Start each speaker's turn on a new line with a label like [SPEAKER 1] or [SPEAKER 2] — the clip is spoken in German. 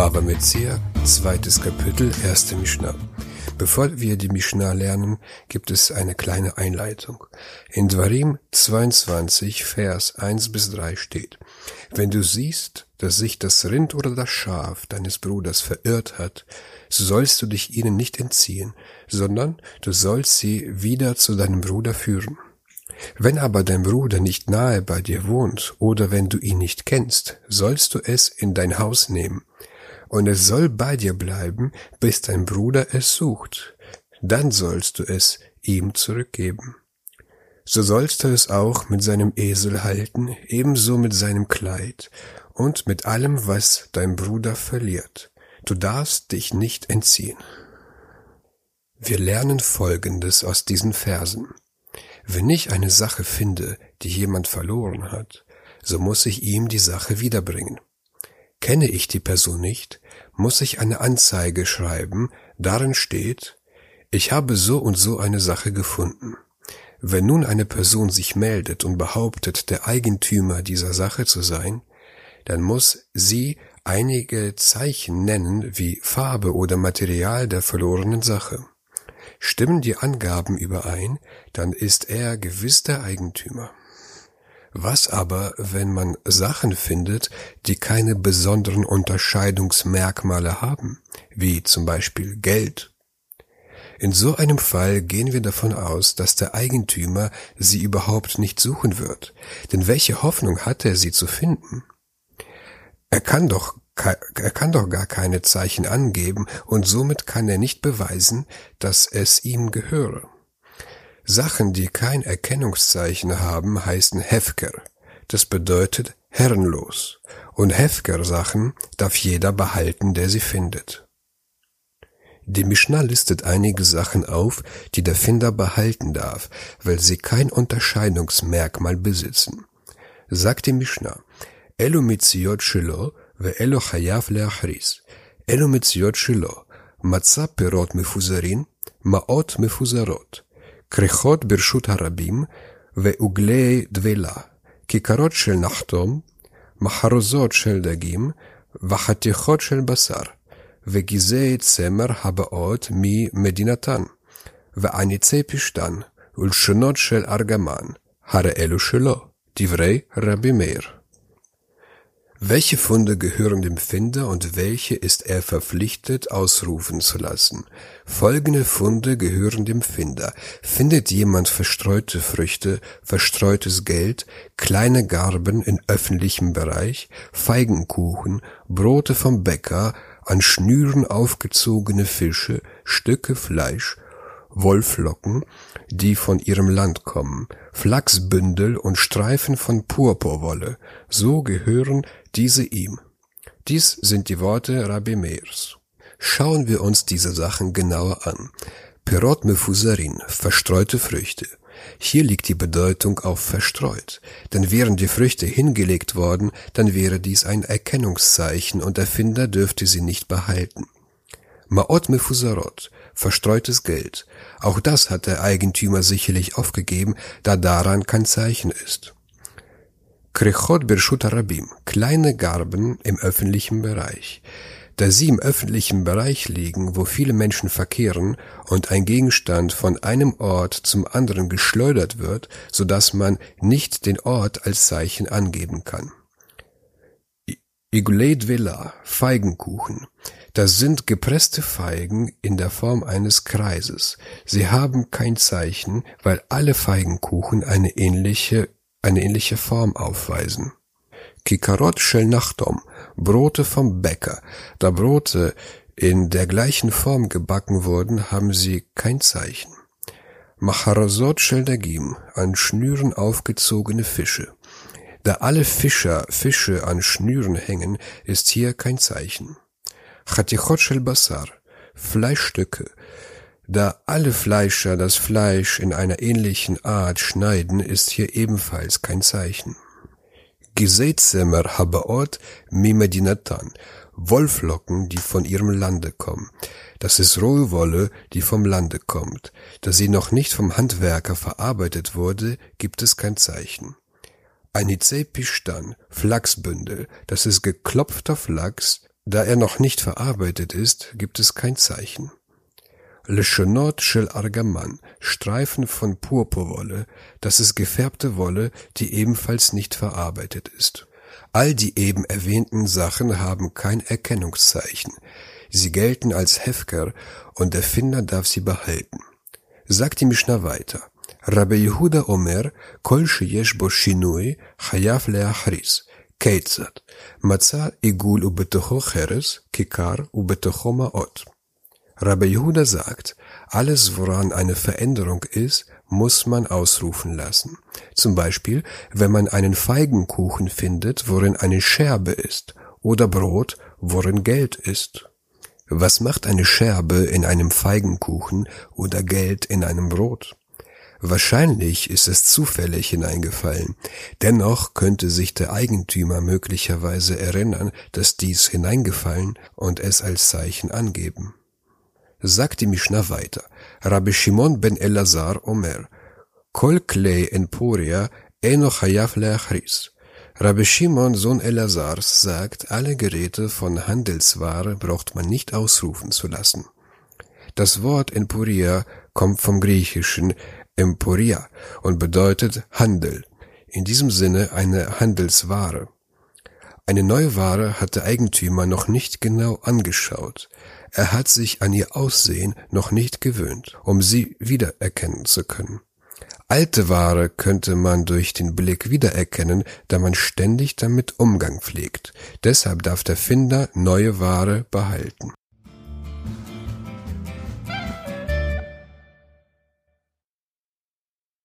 [SPEAKER 1] Baba Metzia, zweites Kapitel, erste Mishnah. Bevor wir die Mishnah lernen, gibt es eine kleine Einleitung. In Dvarim 22, Vers 1 bis 3 steht, Wenn du siehst, dass sich das Rind oder das Schaf deines Bruders verirrt hat, so sollst du dich ihnen nicht entziehen, sondern du sollst sie wieder zu deinem Bruder führen. Wenn aber dein Bruder nicht nahe bei dir wohnt oder wenn du ihn nicht kennst, sollst du es in dein Haus nehmen. Und es soll bei dir bleiben, bis dein Bruder es sucht. Dann sollst du es ihm zurückgeben. So sollst du es auch mit seinem Esel halten, ebenso mit seinem Kleid und mit allem, was dein Bruder verliert. Du darfst dich nicht entziehen. Wir lernen Folgendes aus diesen Versen. Wenn ich eine Sache finde, die jemand verloren hat, so muss ich ihm die Sache wiederbringen. Kenne ich die Person nicht, muss ich eine Anzeige schreiben, darin steht, ich habe so und so eine Sache gefunden. Wenn nun eine Person sich meldet und behauptet, der Eigentümer dieser Sache zu sein, dann muss sie einige Zeichen nennen wie Farbe oder Material der verlorenen Sache. Stimmen die Angaben überein, dann ist er gewiss der Eigentümer. Was aber, wenn man Sachen findet, die keine besonderen Unterscheidungsmerkmale haben, wie zum Beispiel Geld? In so einem Fall gehen wir davon aus, dass der Eigentümer sie überhaupt nicht suchen wird, denn welche Hoffnung hat er, sie zu finden? Er kann doch er kann doch gar keine Zeichen angeben und somit kann er nicht beweisen, dass es ihm gehöre. Sachen, die kein Erkennungszeichen haben, heißen Hefker. Das bedeutet herrenlos. Und Hefker-Sachen darf jeder behalten, der sie findet. Die Mishnah listet einige Sachen auf, die der Finder behalten darf, weil sie kein Unterscheidungsmerkmal besitzen. Sagt die Mishnah, Elo mitziot shilo ve elo chayav leachris. Elo mitziot shilo, matza perot mefusarin, maot mefusarot. כריכות ברשות הרבים, ועוגלי דבלה, כיכרות של נחתום, מחרוזות של דגים, וחתיכות של בשר, וגזעי צמר הבאות ממדינתן, ועניצי פשתן, ולשונות של ארגמן, הרי אלו שלו, דברי רבי מאיר. Welche Funde gehören dem Finder und welche ist er verpflichtet ausrufen zu lassen? Folgende Funde gehören dem Finder. Findet jemand verstreute Früchte, verstreutes Geld, kleine Garben in öffentlichem Bereich, Feigenkuchen, Brote vom Bäcker, an Schnüren aufgezogene Fische, Stücke Fleisch, Wollflocken, die von ihrem Land kommen, Flachsbündel und Streifen von Purpurwolle, so gehören diese ihm. Dies sind die Worte Rabbi Meirs. Schauen wir uns diese Sachen genauer an. Perot mefusarin, verstreute Früchte. Hier liegt die Bedeutung auf verstreut, denn wären die Früchte hingelegt worden, dann wäre dies ein Erkennungszeichen und der Finder dürfte sie nicht behalten. Maot mefusarot, verstreutes Geld. Auch das hat der Eigentümer sicherlich aufgegeben, da daran kein Zeichen ist. Krechot Birshut Arabim, kleine Garben im öffentlichen Bereich. Da sie im öffentlichen Bereich liegen, wo viele Menschen verkehren und ein Gegenstand von einem Ort zum anderen geschleudert wird, so dass man nicht den Ort als Zeichen angeben kann. Iguleit Villa, Feigenkuchen. Das sind gepresste Feigen in der Form eines Kreises. Sie haben kein Zeichen, weil alle Feigenkuchen eine ähnliche eine ähnliche Form aufweisen. Kikarot shel Nachtom, Brote vom Bäcker. Da Brote in der gleichen Form gebacken wurden, haben sie kein Zeichen. Macharasot shel Dagim, an Schnüren aufgezogene Fische. Da alle Fischer Fische an Schnüren hängen, ist hier kein Zeichen. Chatichot shel Basar, Fleischstücke, da alle Fleischer das Fleisch in einer ähnlichen Art schneiden, ist hier ebenfalls kein Zeichen. Gesetzemer Habaot Mimedinatan, Wollflocken, die von ihrem Lande kommen. Das ist rohe Wolle, die vom Lande kommt. Da sie noch nicht vom Handwerker verarbeitet wurde, gibt es kein Zeichen. Ein Pistan, Flachsbündel, das ist geklopfter Flachs, Da er noch nicht verarbeitet ist, gibt es kein Zeichen. Leshonot shel Argaman, Streifen von Purpurwolle, das ist gefärbte Wolle, die ebenfalls nicht verarbeitet ist. All die eben erwähnten Sachen haben kein Erkennungszeichen. Sie gelten als Hefker und der Finder darf sie behalten. Sagt die Mishnah weiter. Rabbi Yehuda Omer, kol sheyesh bo shinui, chayav leachris. כיצד? מצא עיגול ובתוכו חרס, כיכר ובתוכו מעות. Rabbi Yehuda sagt, alles woran eine Veränderung ist, muss man ausrufen lassen. Zum Beispiel, wenn man einen Feigenkuchen findet, worin eine Scherbe ist, oder Brot, worin Geld ist. Was macht eine Scherbe in einem Feigenkuchen oder Geld in einem Brot? Wahrscheinlich ist es zufällig hineingefallen. Dennoch könnte sich der Eigentümer möglicherweise erinnern, dass dies hineingefallen und es als Zeichen angeben. Sagt die Mishnah weiter. Rabbi Shimon ben Elazar Omer. Kol klei emporia eno chayav leachris. Rabbi Shimon, Sohn Elazars, sagt, alle Geräte von Handelsware braucht man nicht ausrufen zu lassen. Das Wort Emporia kommt vom Griechischen Emporia und bedeutet Handel, in diesem Sinne eine Handelsware. Eine neue Ware hat der Eigentümer noch nicht genau angeschaut. Er hat sich an ihr Aussehen noch nicht gewöhnt, um sie wiedererkennen zu können. Alte Ware könnte man durch den Blick wiedererkennen, da man ständig damit Umgang pflegt. Deshalb darf der Finder neue Ware behalten.